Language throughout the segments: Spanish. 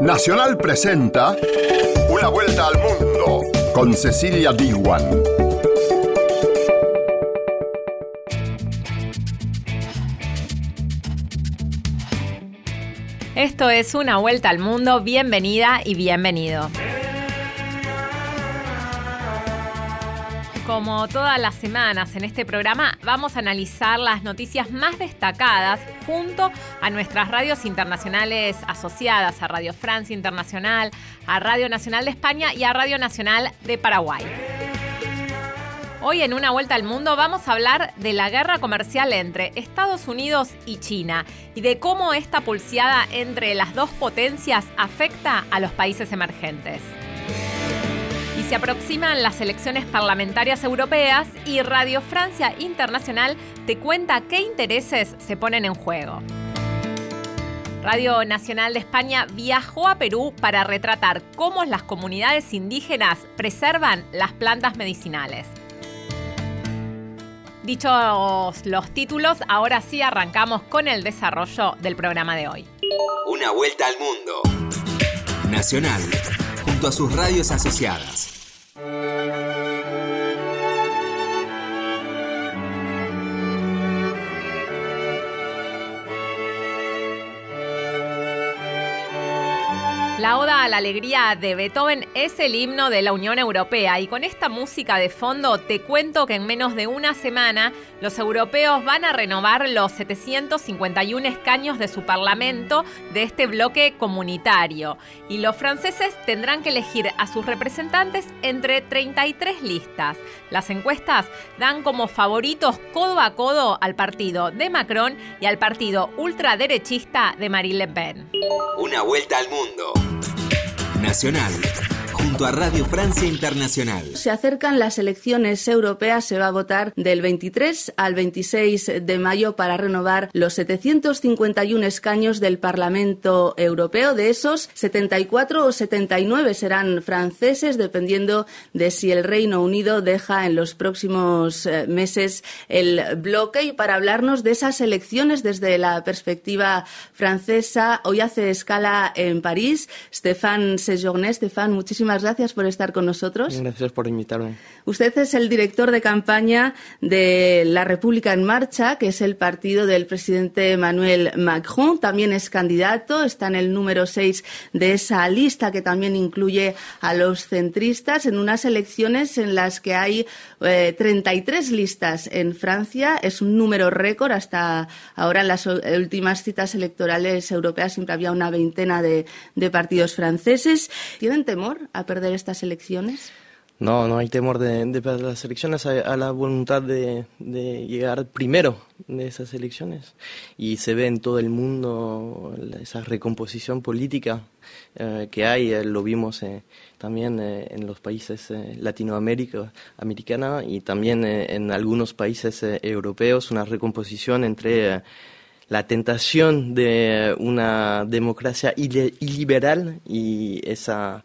Nacional presenta Una vuelta al mundo con Cecilia Diwan. Esto es Una vuelta al mundo. Bienvenida y bienvenido. Como todas las semanas en este programa, vamos a analizar las noticias más destacadas junto a nuestras radios internacionales asociadas, a Radio Francia Internacional, a Radio Nacional de España y a Radio Nacional de Paraguay. Hoy en Una Vuelta al Mundo vamos a hablar de la guerra comercial entre Estados Unidos y China y de cómo esta pulseada entre las dos potencias afecta a los países emergentes se aproximan las elecciones parlamentarias europeas y Radio Francia Internacional te cuenta qué intereses se ponen en juego. Radio Nacional de España viajó a Perú para retratar cómo las comunidades indígenas preservan las plantas medicinales. Dichos los títulos, ahora sí arrancamos con el desarrollo del programa de hoy. Una vuelta al mundo. Nacional, junto a sus radios asociadas. Música La Oda a la Alegría de Beethoven es el himno de la Unión Europea y con esta música de fondo te cuento que en menos de una semana los europeos van a renovar los 751 escaños de su parlamento de este bloque comunitario y los franceses tendrán que elegir a sus representantes entre 33 listas. Las encuestas dan como favoritos codo a codo al partido de Macron y al partido ultraderechista de Marine Le Pen. Una vuelta al mundo. Nacional junto a Radio Francia Internacional. Se acercan las elecciones europeas, se va a votar del 23 al 26 de mayo para renovar los 751 escaños del Parlamento Europeo. De esos, 74 o 79 serán franceses, dependiendo de si el Reino Unido deja en los próximos eh, meses el bloque. Y para hablarnos de esas elecciones desde la perspectiva francesa, hoy hace escala en París Stéphane Sejourné. Stéphane, muchísimas por estar con nosotros. Gracias por invitarme. Usted es el director de campaña de La República en Marcha, que es el partido del presidente Emmanuel Macron. También es candidato, está en el número 6 de esa lista que también incluye a los centristas en unas elecciones en las que hay 33 eh, listas en Francia. Es un número récord. Hasta ahora en las últimas citas electorales europeas siempre había una veintena de, de partidos franceses. ¿Tienen temor a perder estas elecciones? No, no hay temor de, perder las elecciones, hay a la voluntad de, llegar primero de esas elecciones. Y se ve en todo el mundo esa recomposición política eh, que hay, eh, lo vimos eh, también en los países latinoamericanos y también en algunos países europeos, una recomposición entre la tentación de una democracia iliberal y esa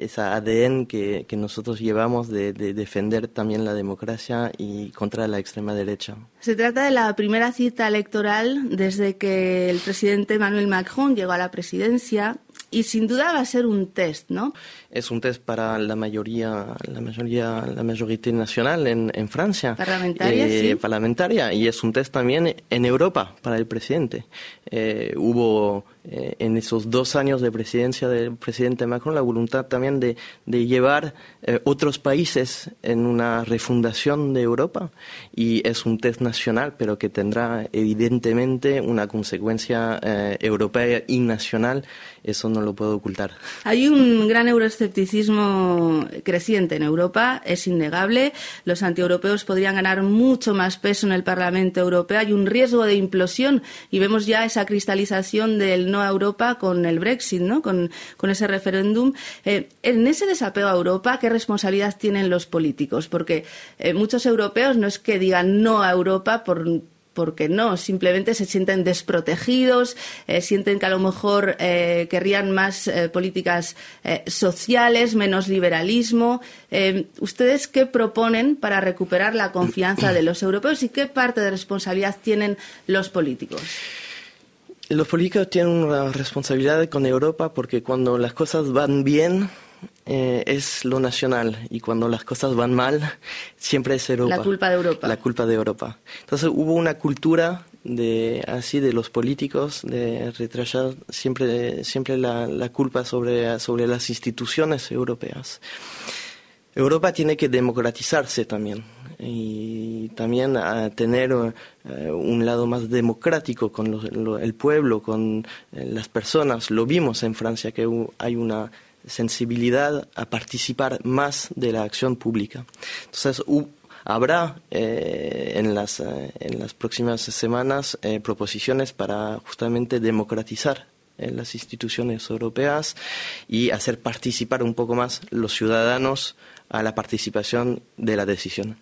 esa ADN que, que, nosotros llevamos de, de, defender también la democracia y contra la extrema derecha. Se trata de la primera cita electoral desde que el presidente Emmanuel Macron llegó a la presidencia y sin duda va a ser un test, ¿no? Es un test para la mayoría, la mayoría, la mayoría nacional en, en Francia. Parlamentaria, eh, sí. Parlamentaria y es un test también en Europa para el presidente. Eh, hubo eh, en esos dos años de presidencia del presidente Macron la voluntad también de, de llevar otros países en una refundación de Europa y es un test nacional, pero que tendrá evidentemente una consecuencia europea y nacional. Eso no lo puedo ocultar. Hay un gran euroescepticismo creciente en Europa, es innegable. Los antieuropeos podrían ganar mucho más peso en el Parlamento Europeo. Hay un riesgo de implosión y vemos ya esa cristalización del no a Europa con el Brexit, ¿no? con, ese referéndum. Eh, en ese desapego a Europa, ¿qué responsabilidad tienen los políticos? Porque eh, muchos europeos no es que digan no a Europa por porque no, simplemente se sienten desprotegidos, eh, sienten que a lo mejor eh, querrían más políticas sociales, menos liberalismo. ¿Ustedes qué proponen para recuperar la confianza de los europeos y qué parte de responsabilidad tienen los políticos? Los políticos tienen una responsabilidad con Europa porque cuando las cosas van bien eh, es lo nacional y cuando las cosas van mal siempre es Europa. La culpa de Europa. La culpa de Europa. Entonces hubo una cultura de así de los políticos de retrasar siempre siempre la, la culpa sobre sobre las instituciones europeas. Europa tiene que democratizarse también y también a tener eh, un lado más democrático con el pueblo, con eh, las personas. Lo vimos en Francia que hay una sensibilidad a participar más de la acción pública. Entonces, habrá eh, en, las, en las próximas semanas proposiciones para justamente democratizar las instituciones europeas y hacer participar un poco más los ciudadanos a la participación de la decisión.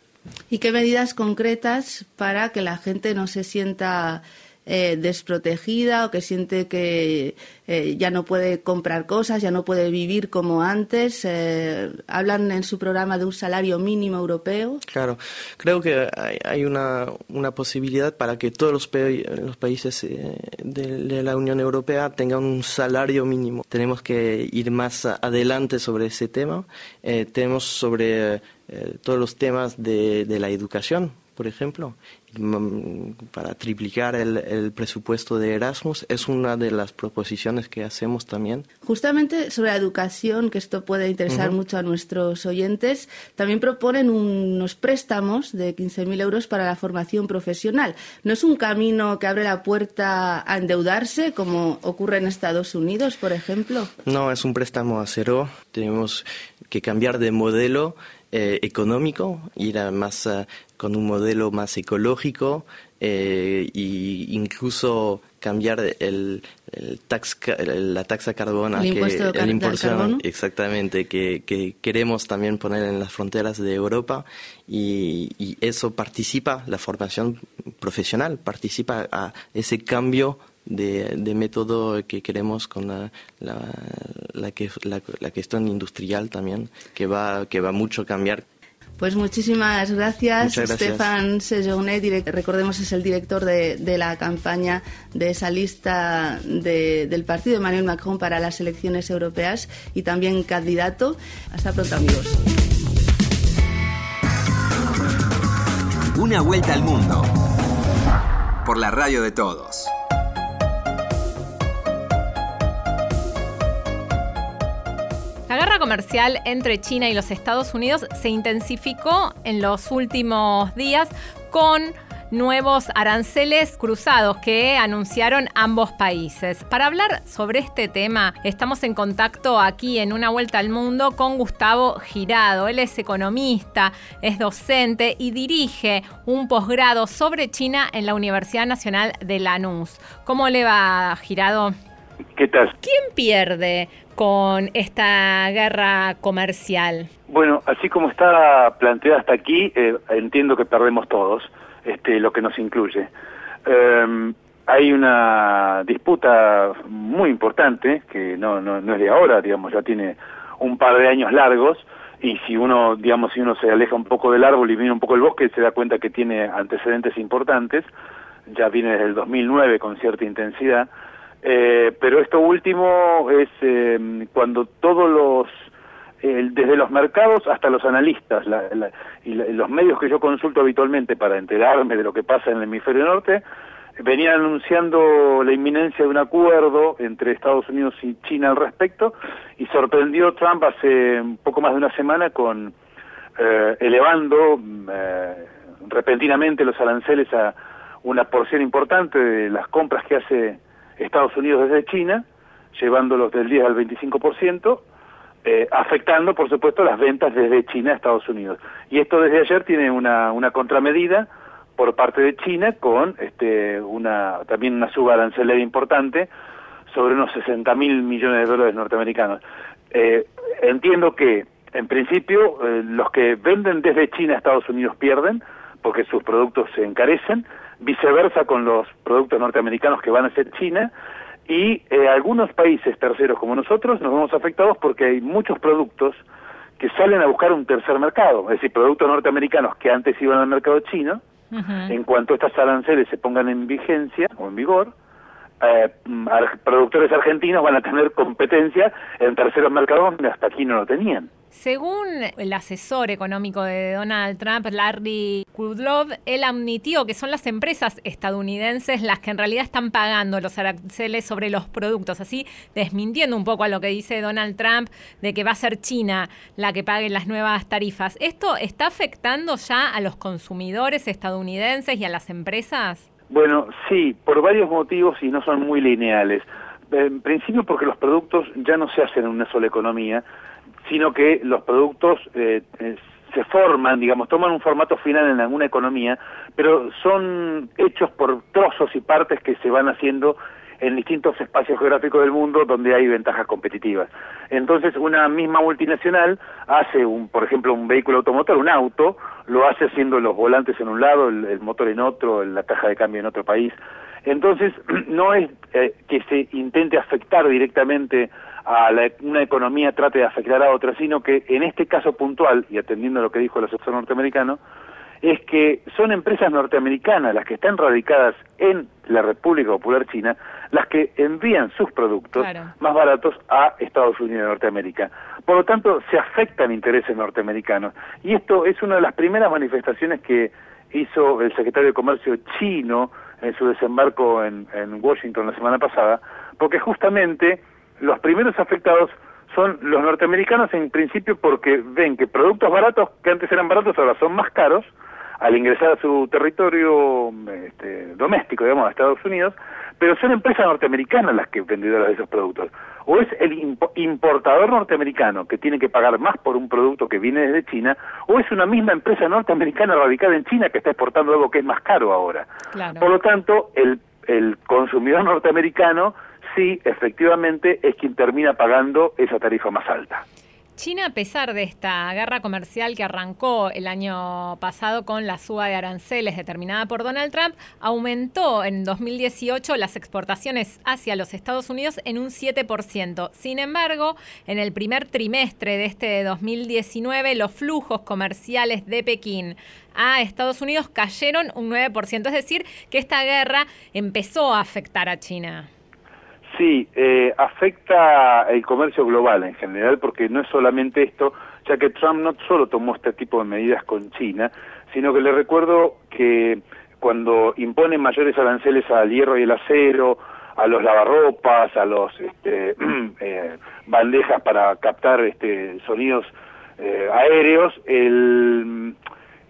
¿Y qué medidas concretas para que la gente no se sienta eh, desprotegida o que siente que eh, ya no puede comprar cosas, ya no puede vivir como antes. Eh, hablan en su programa de un salario mínimo europeo. Claro, creo que hay, una, una, posibilidad para que todos los, los países de, la Unión Europea tengan un salario mínimo. Tenemos que ir más adelante sobre ese tema. tenemos sobre todos los temas de, de la educación por ejemplo, mm, para triplicar el, presupuesto de Erasmus, es una de las proposiciones que hacemos también. Justamente sobre la educación, que esto puede interesar mucho a nuestros oyentes, también proponen unos préstamos de 15.000 euros para la formación profesional. ¿No es un camino que abre la puerta a endeudarse, como ocurre en Estados Unidos, por ejemplo? No, es un préstamo a cero. Tenemos que cambiar de modelo eh, económico, ir a más eh, con un modelo más ecológico e incluso cambiar el, tax, la taxa carbona, el impuesto, que, el exactamente, que, queremos también poner en las fronteras de Europa y, eso participa, la formación profesional, participa a ese cambio de, método que queremos con la, la, la, la, cuestión industrial también, que va, que va mucho a cambiar. Pues muchísimas gracias, Stefan Sejounet, recordemos es el director de, de la campaña de esa lista de, del partido de Emmanuel Macron para las elecciones europeas y también candidato. Hasta pronto amigos. Una vuelta al mundo por la radio de todos. Comercial entre China y los Estados Unidos se intensificó en los últimos días con nuevos aranceles cruzados que anunciaron ambos países. Para hablar sobre este tema, estamos en contacto aquí en Una Vuelta al Mundo con Gustavo Girado. Él es economista, es docente y dirige un posgrado sobre China en la Universidad Nacional de Lanús. ¿Cómo le va, Girado? ¿Qué tal? ¿Quién pierde con esta guerra comercial? Bueno, así como está planteada hasta aquí, eh, entiendo que perdemos todos, este, lo que nos incluye. Em, hay una disputa muy importante, que no, no, no es de ahora, digamos, ya tiene un par de años largos, y si uno, digamos, si uno se aleja un poco del árbol y mira un poco el bosque, se da cuenta que tiene antecedentes importantes, ya viene desde el 2009 con cierta intensidad, eh, pero esto último es eh, cuando todos los, desde los mercados hasta los analistas y los medios que yo consulto habitualmente para enterarme de lo que pasa en el hemisferio norte, venían anunciando la inminencia de un acuerdo entre Estados Unidos y China al respecto y sorprendió Trump hace poco más de una semana con eh, elevando repentinamente los aranceles a una porción importante de las compras que hace Estados Unidos desde China, llevándolos del 10 al 25%, eh, afectando, por supuesto, las ventas desde China a Estados Unidos. Y esto desde ayer tiene una, una contramedida por parte de China con este, una, también una suba arancelaria importante sobre unos 60 mil millones de dólares norteamericanos. Eh, entiendo que, en principio, eh, los que venden desde China a Estados Unidos pierden, porque sus productos se encarecen, viceversa con los productos norteamericanos que van a ser China, y eh, algunos países terceros como nosotros nos vemos afectados porque hay muchos productos que salen a buscar un tercer mercado, es decir, productos norteamericanos que antes iban al mercado chino, en cuanto estas aranceles se pongan en vigencia o en vigor, eh, productores argentinos van a tener competencia en terceros mercados donde hasta aquí no lo tenían. Según el asesor económico de Donald Trump, Larry Kudlow, él admitió que son las empresas estadounidenses las que en realidad están pagando los aranceles sobre los productos, así desmintiendo un poco a lo que dice Donald Trump de que va a ser China la que pague las nuevas tarifas. ¿Esto está afectando ya a los consumidores estadounidenses y a las empresas? Bueno, sí, por varios motivos y no son muy lineales. En principio porque los productos ya no se hacen en una sola economía, sino que los productos eh, eh, se forman, digamos, toman un formato final en alguna economía, pero son hechos por trozos y partes que se van haciendo en distintos espacios geográficos del mundo donde hay ventajas competitivas. Entonces, una misma multinacional hace, un, por ejemplo, un vehículo automotor, un auto, lo hace haciendo los volantes en un lado, el, motor en otro, la caja de cambio en otro país. Entonces, no es eh, que se intente afectar directamente a una economía trate de afectar a otra, sino que en este caso puntual, y atendiendo a lo que dijo el asesor norteamericano, es que son empresas norteamericanas las que están radicadas en la República Popular China las que envían sus productos más baratos a Estados Unidos de Norteamérica. Por lo tanto, se afectan intereses norteamericanos. Y esto es una de las primeras manifestaciones que hizo el secretario de Comercio chino en su desembarco en, en Washington la semana pasada, porque justamente los primeros afectados son los norteamericanos en principio porque ven que productos baratos que antes eran baratos ahora son más caros al ingresar a su territorio este, doméstico, digamos, a Estados Unidos, pero son empresas norteamericanas las que vendedoras de esos productos. O es el importador norteamericano que tiene que pagar más por un producto que viene desde China, o es una misma empresa norteamericana radicada en China que está exportando algo que es más caro ahora. Por lo tanto, el, el consumidor norteamericano sí, efectivamente, es quien termina pagando esa tarifa más alta. China, a pesar de esta guerra comercial que arrancó el año pasado con la suba de aranceles determinada por Donald Trump, aumentó en 2018 las exportaciones hacia los Estados Unidos en un 7%. Sin embargo, en el primer trimestre de este 2019, los flujos comerciales de Pekín a Estados Unidos cayeron un 9%. Es decir, que esta guerra empezó a afectar a China. Sí, eh, afecta el comercio global en general porque no es solamente esto, ya que Trump no solo tomó este tipo de medidas con China, sino que le recuerdo que cuando impone mayores aranceles al hierro y el acero, a los lavarropas, a los este, eh, bandejas para captar este, sonidos eh, aéreos, el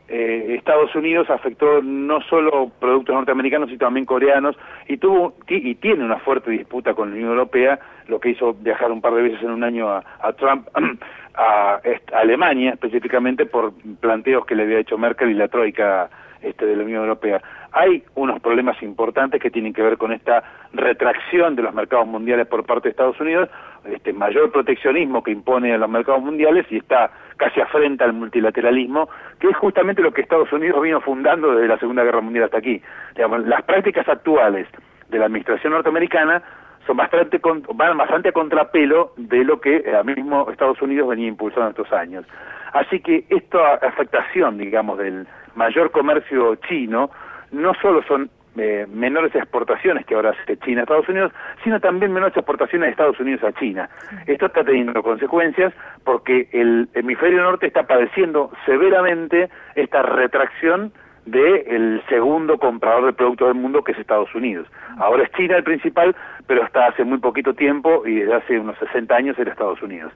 eh, Estados Unidos afectó no solo productos norteamericanos, sino también coreanos, y tuvo y tiene una fuerte disputa con la Unión Europea, lo que hizo viajar un par de veces en un año a, Trump, a, Alemania específicamente por planteos que le había hecho Merkel y la Troika este, de la Unión Europea. Hay unos problemas importantes que tienen que ver con esta retracción de los mercados mundiales por parte de Estados Unidos, este mayor proteccionismo que impone a los mercados mundiales y está casi afrenta al multilateralismo, que es justamente lo que Estados Unidos vino fundando desde la Segunda Guerra Mundial hasta aquí. Digamos, las prácticas actuales de la administración norteamericana son bastante van bastante a contrapelo de lo que eh, mismo Estados Unidos venía impulsando estos años. Así que esta afectación, digamos, del mayor comercio chino no solo son eh, menores exportaciones que ahora hace China a Estados Unidos, sino también menores exportaciones de Estados Unidos a China. Esto está teniendo consecuencias porque el hemisferio norte está padeciendo severamente esta retracción del segundo comprador de productos del mundo que es Estados Unidos. Ahora es China el principal, pero hasta hace muy poquito tiempo y desde hace unos 60 años era Estados Unidos.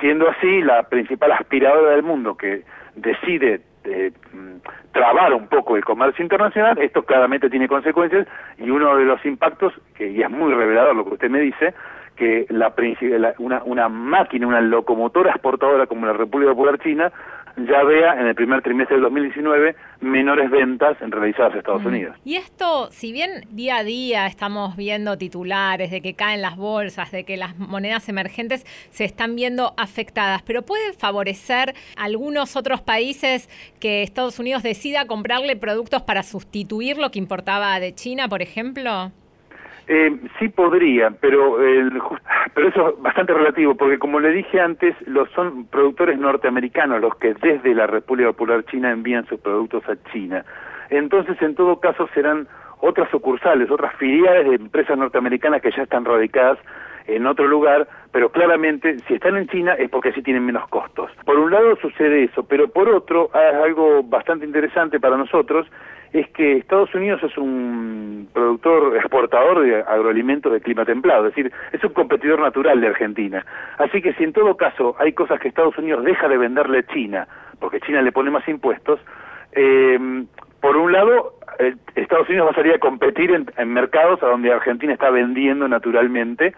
Siendo así la principal aspiradora del mundo que decide eh, trabar un poco el comercio internacional, esto claramente tiene consecuencias y uno de los impactos, que y es muy revelador lo que usted me dice, que la, una, una máquina, una locomotora exportadora como la República Popular China ya vea en el primer trimestre del 2019 menores ventas realizadas en Estados Unidos. Y esto, si bien día a día estamos viendo titulares de que caen las bolsas, de que las monedas emergentes se están viendo afectadas, pero puede favorecer a algunos otros países que Estados Unidos decida comprarle productos para sustituir lo que importaba de China, por ejemplo? Eh, sí podría, pero, el, pero eso es bastante relativo, porque como le dije antes, los son productores norteamericanos los que desde la República Popular China envían sus productos a China. Entonces, en todo caso, serán otras sucursales, otras filiales de empresas norteamericanas que ya están radicadas en otro lugar, pero claramente si están en China es porque sí tienen menos costos. Por un lado sucede eso, pero por otro, es algo bastante interesante para nosotros, es que Estados Unidos es un productor exportador de agroalimentos de clima templado, es decir, es un competidor natural de Argentina. Así que si en todo caso hay cosas que Estados Unidos deja de venderle a China, porque China le pone más impuestos, eh, por un lado, eh, Estados Unidos va a salir a competir en, en mercados a donde Argentina está vendiendo naturalmente,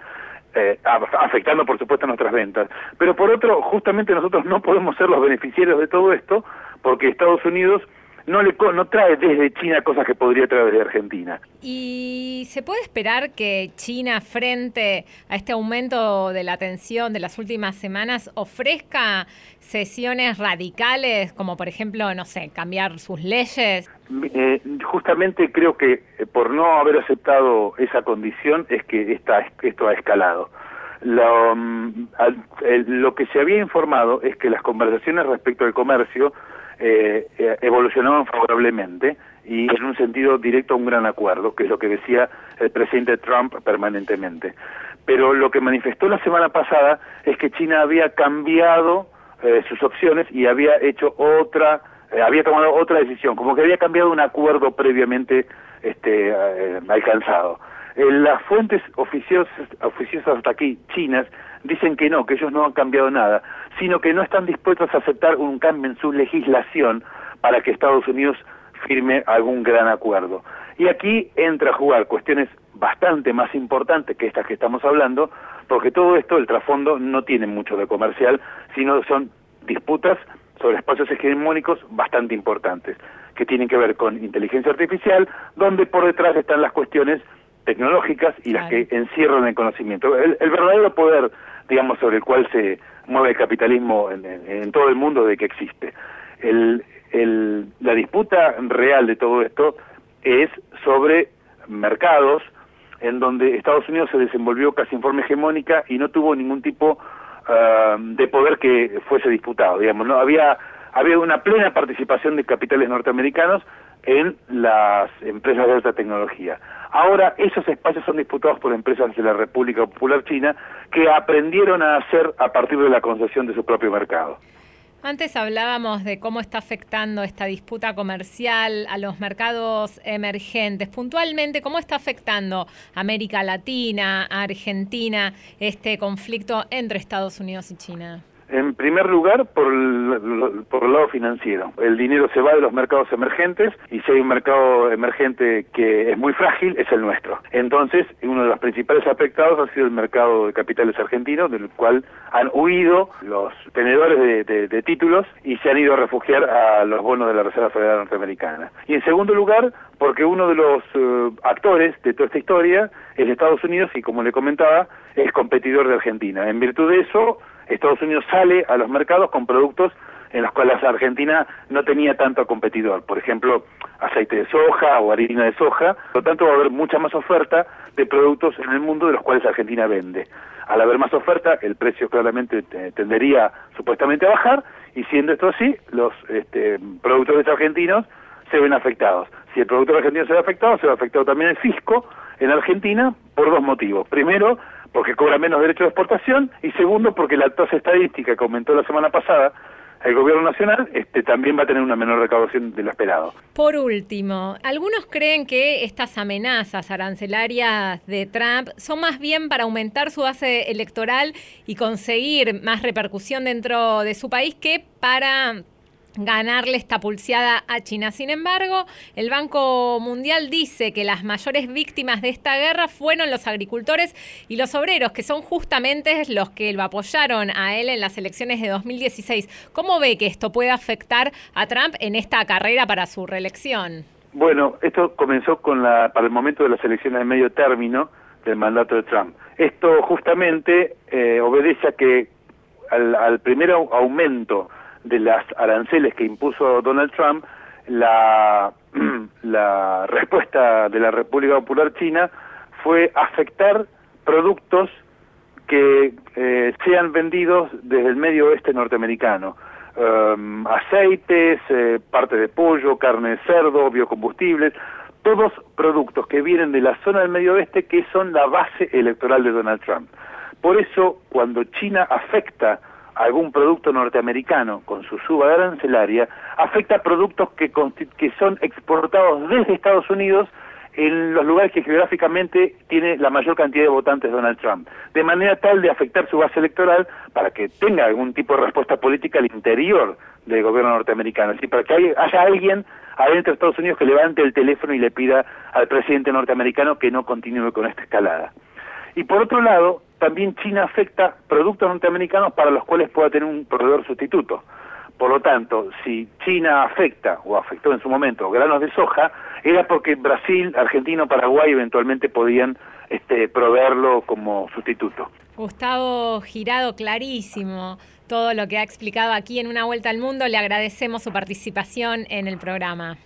eh, afectando por supuesto nuestras ventas. Pero por otro, justamente nosotros no podemos ser los beneficiarios de todo esto porque Estados Unidos no le no trae desde China cosas que podría traer desde Argentina. ¿Y se puede esperar que China, frente a este aumento de la tensión de las últimas semanas, ofrezca sesiones radicales, como por ejemplo, no sé, cambiar sus leyes? Eh, justamente creo que eh, por no haber aceptado esa condición es que esta, esto ha escalado. Lo, mm, lo que se había informado es que las conversaciones respecto al comercio eh, eh, evolucionaban favorablemente y en un sentido directo a un gran acuerdo, que es lo que decía el presidente Trump permanentemente. Pero lo que manifestó la semana pasada es que China había cambiado eh, sus opciones y había hecho otra, eh, había tomado otra decisión, como que había cambiado un acuerdo previamente este, alcanzado. las fuentes oficiosas, oficiosas hasta aquí, chinas, dicen que no, que ellos no han cambiado nada, sino que no están dispuestos a aceptar un cambio en su legislación para que Estados Unidos firme algún gran acuerdo. Y aquí entra a jugar cuestiones bastante más importantes que estas que estamos hablando, porque todo esto, el trasfondo, no tiene mucho de comercial, sino son disputas sobre espacios hegemónicos bastante importantes, que tienen que ver con inteligencia artificial, donde por detrás están las cuestiones tecnológicas y las que encierran el conocimiento. El, verdadero poder, digamos, sobre el cual se mueve el capitalismo en, todo el mundo de que existe. El, la disputa real de todo esto es sobre mercados en donde Estados Unidos se desenvolvió casi en forma hegemónica y no tuvo ningún tipo ah, de poder que fuese disputado, digamos, no había había una plena participación de capitales norteamericanos en las empresas de alta tecnología. Ahora esos espacios son disputados por empresas de la República Popular China que aprendieron a hacer a partir de la concesión de su propio mercado. Antes hablábamos de cómo está afectando esta disputa comercial a los mercados emergentes. Puntualmente, ¿cómo está afectando a América Latina, a Argentina, este conflicto entre Estados Unidos y China? En primer lugar, por el, por el lado financiero. El dinero se va de los mercados emergentes y si hay un mercado emergente que es muy frágil, es el nuestro. Entonces, uno de los principales afectados ha sido el mercado de capitales argentino, del cual han huido los tenedores de, títulos y se han ido a refugiar a los bonos de la Reserva Federal Norteamericana. Y en segundo lugar, porque uno de los eh, actores de toda esta historia es Estados Unidos y, como le comentaba, es competidor de Argentina. En virtud de eso, Estados Unidos sale a los mercados con productos en los cuales Argentina no tenía tanto competidor, por ejemplo, aceite de soja o harina de soja, por lo tanto va a haber mucha más oferta de productos en el mundo de los cuales Argentina vende. Al haber más oferta, el precio claramente tendería supuestamente a bajar y siendo esto así, los este, productores argentinos se ven afectados. Si el productor argentino se ve afectado, se ve afectado también el fisco en Argentina por dos motivos. Primero, porque cobra menos derecho de exportación y segundo porque la tasa estadística que aumentó la semana pasada el gobierno nacional este, también va a tener una menor recaudación de lo esperado. Por último, algunos creen que estas amenazas arancelarias de Trump son más bien para aumentar su base electoral y conseguir más repercusión dentro de su país que para ganarle esta pulseada a China. Sin embargo, el Banco Mundial dice que las mayores víctimas de esta guerra fueron los agricultores y los obreros, que son justamente los que lo apoyaron a él en las elecciones de 2016. ¿Cómo ve que esto puede afectar a Trump en esta carrera para su reelección? Bueno, esto comenzó con la, para el momento de las elecciones de medio término del mandato de Trump. Esto justamente eh, obedece a que al, al primer aumento de las aranceles que impuso Donald Trump, la, respuesta de la República Popular China fue afectar productos que eh, sean vendidos desde el medio oeste norteamericano. Um, aceites, eh, parte de pollo, carne de cerdo, biocombustibles, todos productos que vienen de la zona del medio oeste que son la base electoral de Donald Trump. Por eso, cuando China afecta algún producto norteamericano con su suba arancelaria, afecta a productos que, que son exportados desde Estados Unidos en los lugares que geográficamente tiene la mayor cantidad de votantes Donald Trump, de manera tal de afectar su base electoral para que tenga algún tipo de respuesta política al interior del gobierno norteamericano, decir, para que haya alguien adentro de Estados Unidos que levante el teléfono y le pida al presidente norteamericano que no continúe con esta escalada. Y por otro lado, también China afecta productos norteamericanos para los cuales pueda tener un proveedor sustituto. Por lo tanto, si China afecta o afectó en su momento granos de soja, era porque Brasil, Argentina o Paraguay eventualmente podían este, proveerlo como sustituto. Gustavo Girado, clarísimo todo lo que ha explicado aquí en Una Vuelta al Mundo. Le agradecemos su participación en el programa.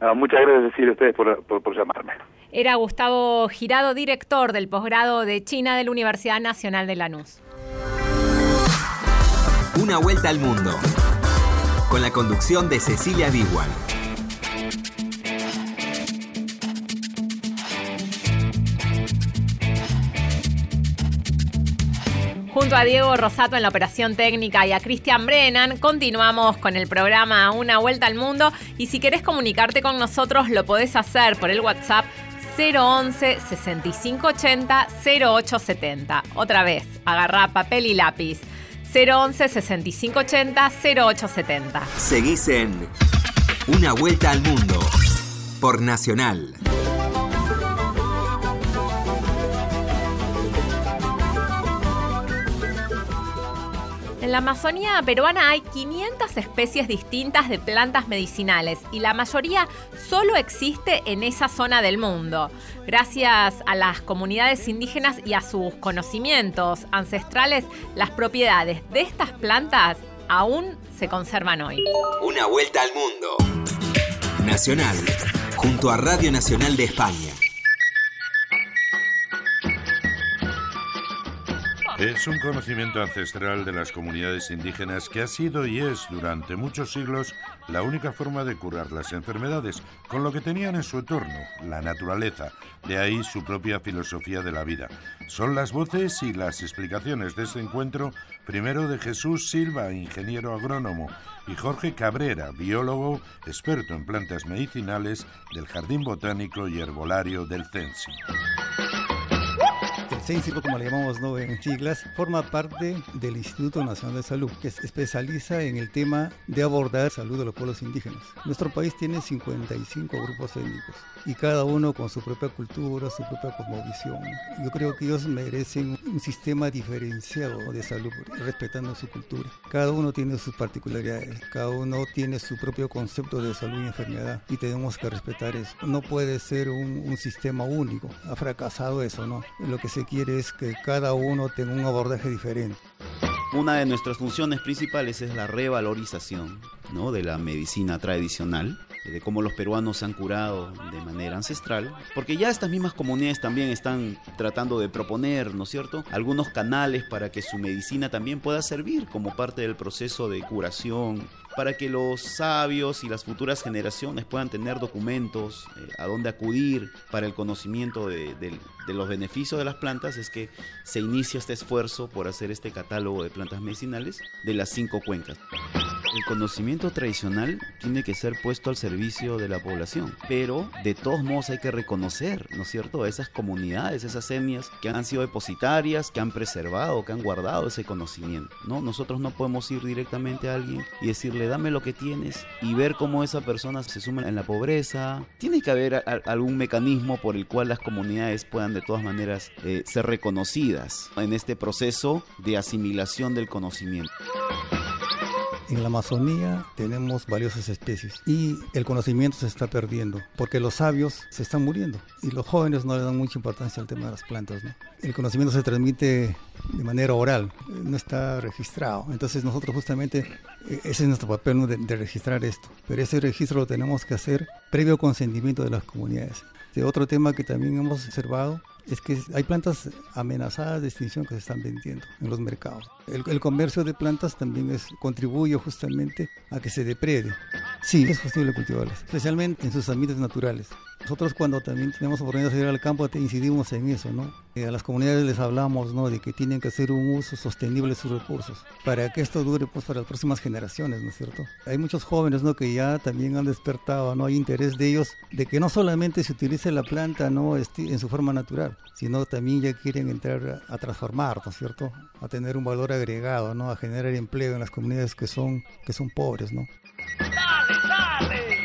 Ah, muchas gracias, a ustedes por, por llamarme. Era Gustavo Girado, director del posgrado de China de la Universidad Nacional de Lanús. Una Vuelta al Mundo, con la conducción de Cecilia Bigual. Junto a Diego Rosato en la operación técnica y a Cristian Brennan, continuamos con el programa Una Vuelta al Mundo. Y si querés comunicarte con nosotros, lo podés hacer por el WhatsApp 011 6580 0870. Otra vez, agarrá papel y lápiz. 011 6580 0870. Seguís en Una Vuelta al Mundo por Nacional. En la Amazonía peruana hay 500 especies distintas de plantas medicinales y la mayoría solo existe en esa zona del mundo. Gracias a las comunidades indígenas y a sus conocimientos ancestrales, las propiedades de estas plantas aún se conservan hoy. Una vuelta al mundo. Nacional, junto a Radio Nacional de España. Es un conocimiento ancestral de las comunidades indígenas que ha sido y es durante muchos siglos la única forma de curar las enfermedades, con lo que tenían en su entorno, la naturaleza, de ahí su propia filosofía de la vida. Son las voces y las explicaciones de este encuentro, primero de Jesús Silva, ingeniero agrónomo, y Jorge Cabrera, biólogo, experto en plantas medicinales del Jardín Botánico y Herbolario del CENSI. CENSIPO, como le llamamos ¿no? en siglas, forma parte del Instituto Nacional de Salud, que se especializa en el tema de abordar salud de los pueblos indígenas. Nuestro país tiene 55 grupos étnicos y cada uno con su propia cultura, su propia cosmovisión. Yo creo que ellos merecen un sistema diferenciado de salud, respetando su cultura. Cada uno tiene sus particularidades, cada uno tiene su propio concepto de salud y enfermedad y tenemos que respetar eso. No puede ser un, un sistema único, ha fracasado eso, ¿no? Lo que se quiere es que cada uno tenga un abordaje diferente. Una de nuestras funciones principales es la revalorización ¿no? de la medicina tradicional de cómo los peruanos se han curado de manera ancestral, porque ya estas mismas comunidades también están tratando de proponer, ¿no es cierto?, algunos canales para que su medicina también pueda servir como parte del proceso de curación, para que los sabios y las futuras generaciones puedan tener documentos eh, a dónde acudir para el conocimiento de, de los beneficios de las plantas, es que se inicia este esfuerzo por hacer este catálogo de plantas medicinales de las cinco cuencas. El conocimiento tradicional tiene que ser puesto al servicio de la población, pero de todos modos hay que reconocer, ¿no es cierto?, esas comunidades, esas etnias que han sido depositarias, que han preservado, que han guardado ese conocimiento, ¿no? Nosotros no podemos ir directamente a alguien y decirle, dame lo que tienes y ver cómo esa persona se suma en la pobreza. Tiene que haber algún mecanismo por el cual las comunidades puedan de todas maneras eh, ser reconocidas en este proceso de asimilación del conocimiento. En la Amazonía tenemos valiosas especies y el conocimiento se está perdiendo porque los sabios se están muriendo y los jóvenes no le dan mucha importancia al tema de las plantas. ¿no? El conocimiento se transmite de manera oral, no está registrado. Entonces nosotros justamente, e, ese es nuestro papel de, de, registrar esto, pero ese registro lo tenemos que hacer previo consentimiento de las comunidades. De otro tema que también hemos observado es que hay plantas amenazadas de extinción que se están vendiendo en los mercados. El, comercio de plantas también contribuye justamente a que se deprede. Sí, es posible cultivarlas, especialmente en sus ambientes naturales. Nosotros cuando también tenemos oportunidad de ir al campo te incidimos en eso, ¿no? a las comunidades les hablamos, ¿no? De que tienen que hacer un uso sostenible de sus recursos para que esto dure, pues, para las próximas generaciones, ¿no es cierto? Hay muchos jóvenes, ¿no? Que ya también han despertado, ¿no? Hay interés de ellos de que no solamente se utilice la planta, ¿no? En su forma natural, sino también ya quieren entrar a, transformar, ¿no es cierto? A tener un valor agregado, ¿no? A generar empleo en las comunidades que son, que son pobres, ¿no?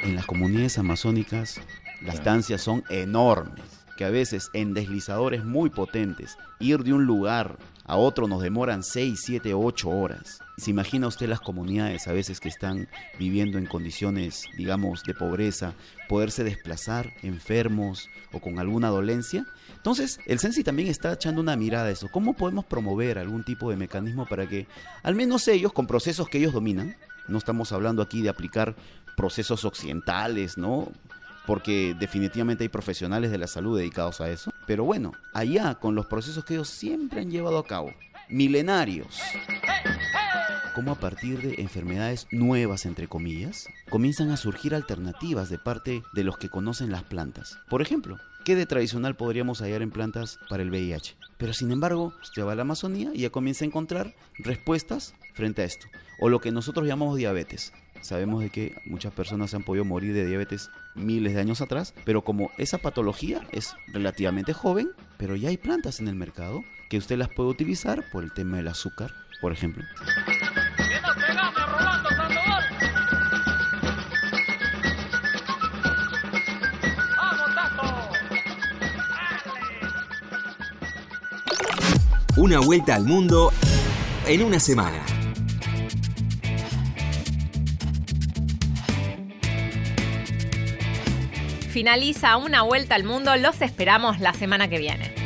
En las comunidades amazónicas las distancias son enormes, que a veces en deslizadores muy potentes, ir de un lugar a otro nos demoran 6, 7, 8 horas. ¿Se imagina usted las comunidades a veces que están viviendo en condiciones, digamos, de pobreza, poderse desplazar enfermos o con alguna dolencia? Entonces, el Sensi también está echando una mirada a eso. ¿Cómo podemos promover algún tipo de mecanismo para que, al menos ellos, con procesos que ellos dominan, no estamos hablando aquí de aplicar procesos occidentales, ¿no? Porque definitivamente hay profesionales de la salud dedicados a eso. Pero bueno, allá con los procesos que ellos siempre han llevado a cabo, milenarios, como a partir de enfermedades nuevas, entre comillas, comienzan a surgir alternativas de parte de los que conocen las plantas. Por ejemplo, ¿qué de tradicional podríamos hallar en plantas para el VIH? Pero sin embargo, usted va a la Amazonía y ya comienza a encontrar respuestas frente a esto, o lo que nosotros llamamos diabetes. Sabemos de que muchas personas han podido morir de diabetes miles de años atrás, pero como esa patología es relativamente joven, pero ya hay plantas en el mercado que usted las puede utilizar por el tema del azúcar, por ejemplo. Una vuelta al mundo en una semana. Finaliza una vuelta al mundo. Los esperamos la semana que viene.